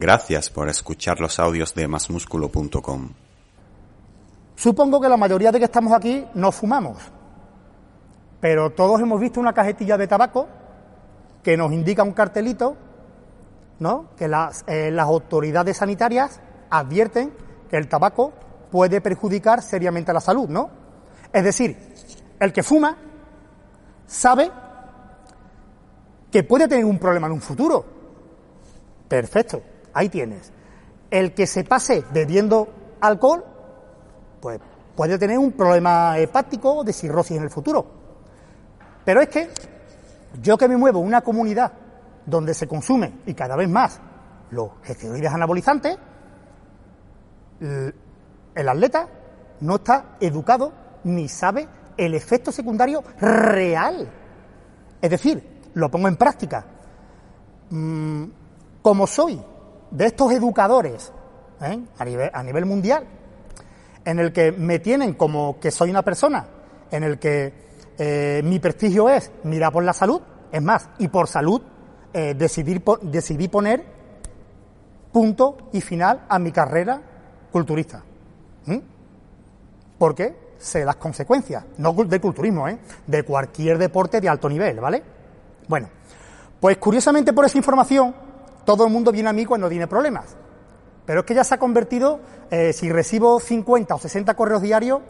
Gracias por escuchar los audios de masmusculo.com. Supongo que la mayoría de que estamos aquí no fumamos, pero todos hemos visto una cajetilla de tabaco que nos indica un cartelito, ¿no? Que las, eh, las autoridades sanitarias advierten que el tabaco puede perjudicar seriamente la salud, ¿no? Es decir, el que fuma sabe que puede tener un problema en un futuro. Perfecto, ahí tienes. El que se pase bebiendo alcohol, pues puede tener un problema hepático de cirrosis en el futuro. Pero es que yo que me muevo en una comunidad donde se consume y cada vez más los esteroides anabolizantes, el atleta no está educado ni sabe el efecto secundario real. Es decir, lo pongo en práctica. Mm, como soy de estos educadores ¿eh? a, nivel, mundial, en el que me tienen como que soy una persona, en el que eh, mi prestigio es mirar por la salud, es más, y por salud eh, decidir, decidí poner punto y final a mi carrera culturista. ¿Mm? Porque sé las consecuencias, no del culturismo, ¿eh? de cualquier deporte de alto nivel, ¿vale? Bueno, pues curiosamente por esa información, todo el mundo viene a mí cuando tiene problemas. Pero es que ya se ha convertido, eh, si recibo 50 o 60 correos diarios,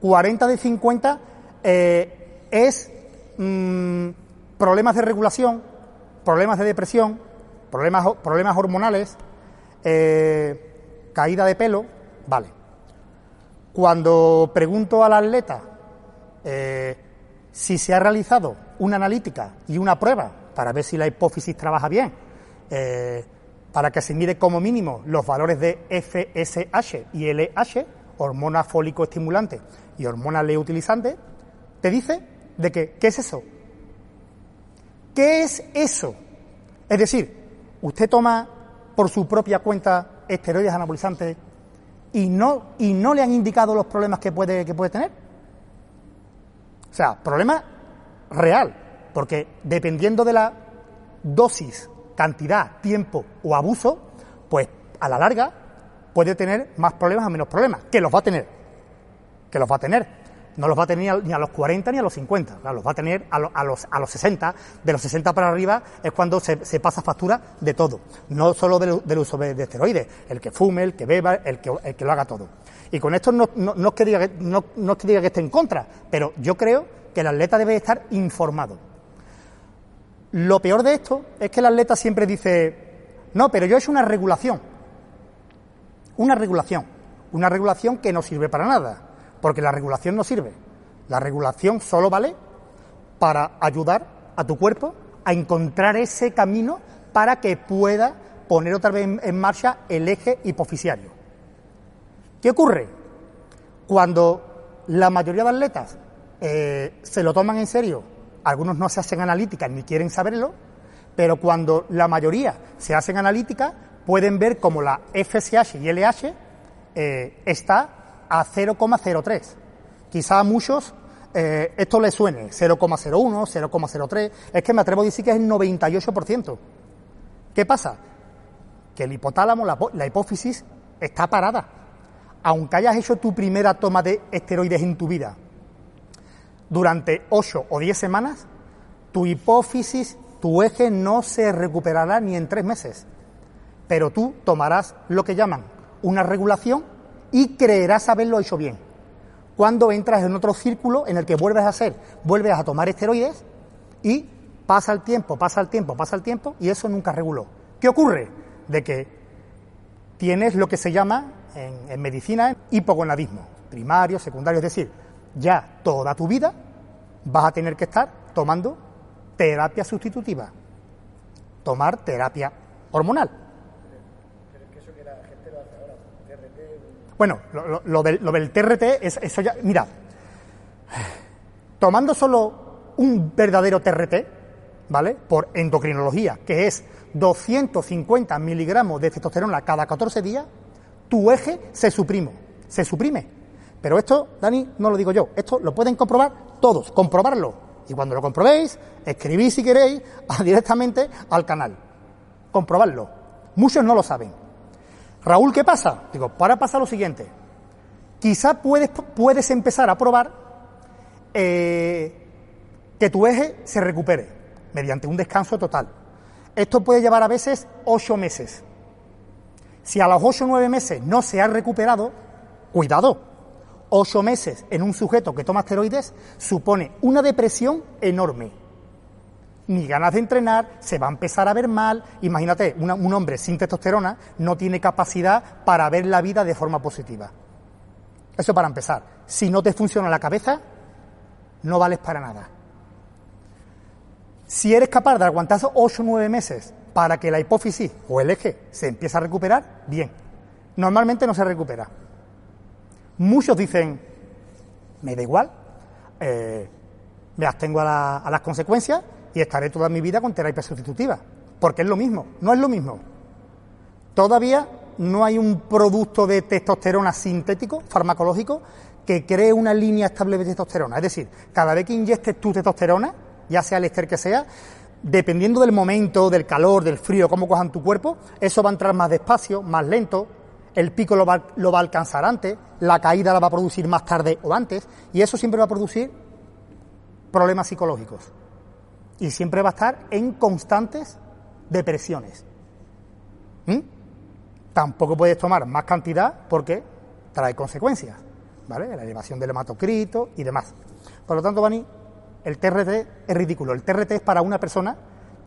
40 de 50 eh, es mmm, problemas de regulación, problemas de depresión, problemas, problemas hormonales, eh, caída de pelo, vale. Cuando pregunto al atleta si se ha realizado una analítica y una prueba para ver si la hipófisis trabaja bien, eh, para que se mire como mínimo los valores de FSH y LH, hormona fólico estimulante y hormona leutilizante, te dice de que, ¿qué es eso? ¿Qué es eso? Es decir, usted toma por su propia cuenta esteroides anabolizantes y no, y no le han indicado los problemas que puede, que puede tener. O sea, problema real, porque dependiendo de la dosis, cantidad, tiempo o abuso, pues a la larga puede tener más problemas o menos problemas, que los va a tener, que los va a tener. No los va a tener ni a los 40 ni a los 50, los va a tener a, los, a los 60. De los 60 para arriba es cuando se, pasa factura de todo, no solo del, uso de, esteroides, el que fume, el que beba, el que, lo haga todo. Y con esto no, no, no es que diga que esté en contra, pero yo creo que el atleta debe estar informado. Lo peor de esto es que el atleta siempre dice, no, pero yo he hecho una regulación. Una regulación. Una regulación que no sirve para nada porque la regulación no sirve. La regulación solo vale para ayudar a tu cuerpo a encontrar ese camino para que pueda poner otra vez en marcha el eje hipofisiario. ¿Qué ocurre? Cuando la mayoría de atletas eh, se lo toman en serio, algunos no se hacen analíticas ni quieren saberlo, pero cuando la mayoría se hacen analíticas, pueden ver como la FSH y LH eh, está a 0,03. Quizá a muchos eh, esto les suene, 0,01, 0,03. Es que me atrevo a decir que es el 98%. ¿Qué pasa? Que el hipotálamo, la, la hipófisis, está parada. Aunque hayas hecho tu primera toma de esteroides en tu vida, durante 8 o 10 semanas, tu hipófisis, tu eje no se recuperará ni en 3 meses. Pero tú tomarás lo que llaman una regulación y creerás haberlo hecho bien. Cuando entras en otro círculo en el que vuelves a hacer, vuelves a tomar esteroides y pasa el tiempo, pasa el tiempo, pasa el tiempo y eso nunca reguló. ¿Qué ocurre? De que tienes lo que se llama en, en medicina hipogonadismo, primario, secundario, es decir, ya toda tu vida vas a tener que estar tomando terapia sustitutiva, tomar terapia hormonal. Bueno, lo, del, lo del TRT, es, eso ya. Mira, tomando solo un verdadero TRT, ¿vale? Por endocrinología, que es 250 miligramos de testosterona cada 14 días, tu eje se suprime, se suprime. Pero esto, Dani, no lo digo yo, esto lo pueden comprobar todos, comprobarlo. Y cuando lo comprobéis, escribís si queréis directamente al canal. Comprobarlo. Muchos no lo saben. Raúl, ¿qué pasa? Digo, para pasar lo siguiente. Quizá puedes, puedes empezar a probar eh, que tu eje se recupere mediante un descanso total. Esto puede llevar a veces ocho meses. Si a los ocho o nueve meses no se ha recuperado, cuidado, ocho meses en un sujeto que toma esteroides supone una depresión enorme. Ni ganas de entrenar, se va a empezar a ver mal. Imagínate, un hombre sin testosterona no tiene capacidad para ver la vida de forma positiva. Eso para empezar. Si no te funciona la cabeza, no vales para nada. Si eres capaz de aguantar ocho o nueve meses para que la hipófisis o el eje se empiece a recuperar, bien. Normalmente no se recupera. Muchos dicen, me da igual, eh, me abstengo a, las consecuencias y estaré toda mi vida con terapia sustitutiva, porque es lo mismo, no es lo mismo. Todavía no hay un producto de testosterona sintético, farmacológico, que cree una línea estable de testosterona. Es decir, cada vez que inyectes tu testosterona, ya sea el ester que sea, dependiendo del momento, del calor, del frío, cómo cojan tu cuerpo, eso va a entrar más despacio, más lento, el pico lo va, a alcanzar antes, la caída la va a producir más tarde o antes, y eso siempre va a producir problemas psicológicos. Y siempre va a estar en constantes depresiones. ¿Mm? Tampoco puedes tomar más cantidad porque trae consecuencias, ¿vale? La elevación del hematocrito y demás. Por lo tanto, Bani, el TRT es ridículo. El TRT es para una persona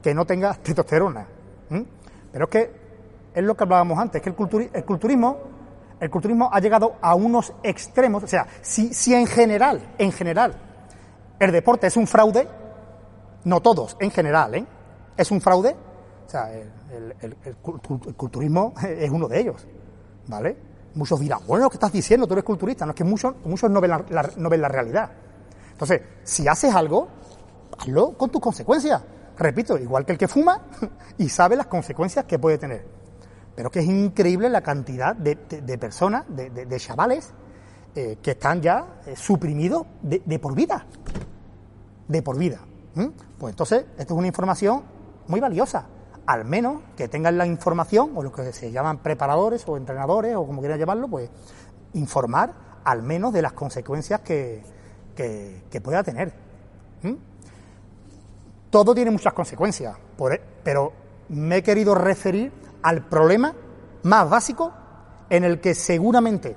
que no tenga testosterona. ¿Mm? Pero es que es lo que hablábamos antes, que el, culturismo, el culturismo ha llegado a unos extremos, o sea, si, si en general, en general, el deporte es un fraude, no todos, en general, ¿eh? es un fraude, o sea, el, culturismo es uno de ellos, ¿vale? Muchos dirán, bueno, ¿qué estás diciendo? Tú eres culturista. No, es que muchos, muchos no, ven la, no ven la realidad. Entonces, si haces algo, hazlo con tus consecuencias. Repito, igual que el que fuma y sabe las consecuencias que puede tener. Pero que es increíble la cantidad de, personas, de, chavales, eh, que están ya eh, suprimidos de, por vida. De por vida. Pues entonces, esto es una información muy valiosa. Al menos que tengan la información, o lo que se llaman preparadores o entrenadores, o como quieran llamarlo, pues informar al menos de las consecuencias que, que, pueda tener. Todo tiene muchas consecuencias, e, pero me he querido referir al problema más básico en el que seguramente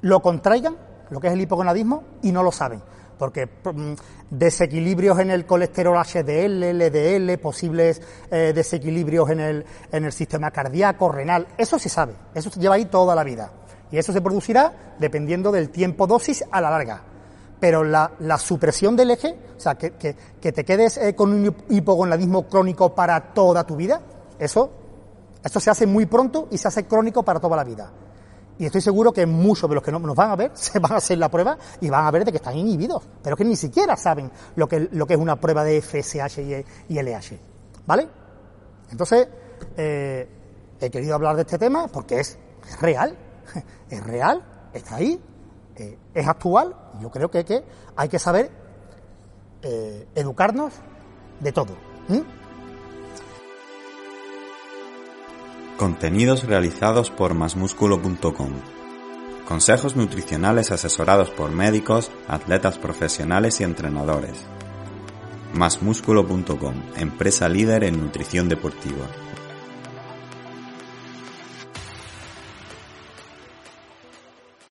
lo contraigan, lo que es el hipogonadismo, y no lo saben. Porque mm, desequilibrios en el colesterol HDL, LDL, posibles eh, desequilibrios en el, en el sistema cardíaco, renal, eso se sabe, eso se lleva ahí toda la vida. Y eso se producirá dependiendo del tiempo dosis a la larga. Pero la, supresión del eje, o sea, que, te quedes eh, con un hipogonadismo crónico para toda tu vida, eso esto se hace muy pronto y se hace crónico para toda la vida. Y estoy seguro que muchos de los que no nos van a ver se van a hacer la prueba y van a ver de que están inhibidos, pero que ni siquiera saben lo que, es una prueba de FSH y, LH. ¿Vale? Entonces, eh, he querido hablar de este tema porque es real, es real, está ahí, eh, es actual, y yo creo que, que hay que saber eh, educarnos de todo. Contenidos realizados por masmusculo.com. Consejos nutricionales asesorados por médicos, atletas profesionales y entrenadores. Masmusculo.com, empresa líder en nutrición deportiva.